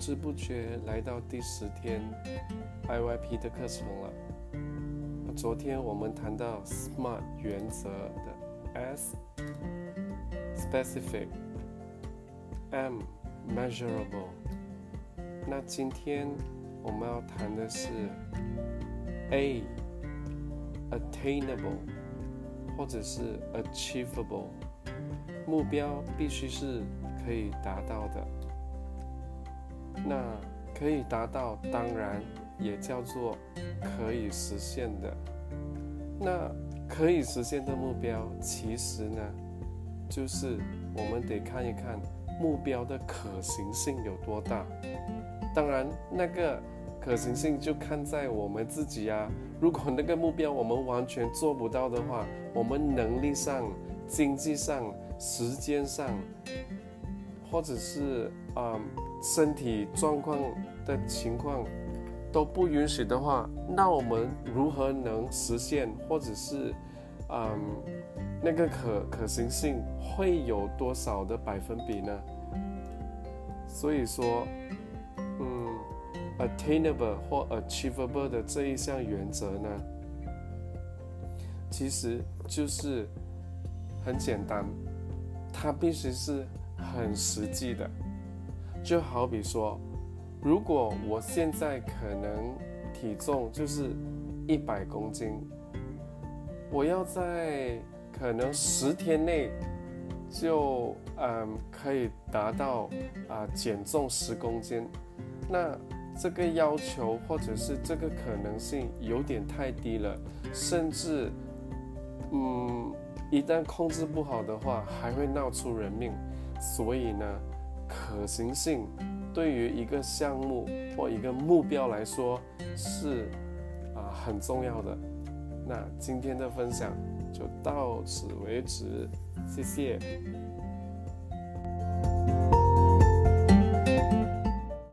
不知不觉来到第十天 IYP 的课程了。昨天我们谈到 SMART 原则的 S，specific，M measurable。那今天我们要谈的是 A attainable，或者是 achievable，目标必须是可以达到的。那可以达到，当然也叫做可以实现的。那可以实现的目标，其实呢，就是我们得看一看目标的可行性有多大。当然，那个可行性就看在我们自己啊。如果那个目标我们完全做不到的话，我们能力上、经济上、时间上，或者是啊身体状况的情况都不允许的话，那我们如何能实现，或者是嗯那个可可行性会有多少的百分比呢？所以说。嗯 attainable 或 achievable 的这一项原则呢，其实就是很简单，它必须是很实际的。就好比说，如果我现在可能体重就是一百公斤，我要在可能十天内就嗯可以达到啊减重十公斤，那。这个要求或者是这个可能性有点太低了，甚至，嗯，一旦控制不好的话，还会闹出人命。所以呢，可行性对于一个项目或一个目标来说是啊很重要的。那今天的分享就到此为止，谢谢。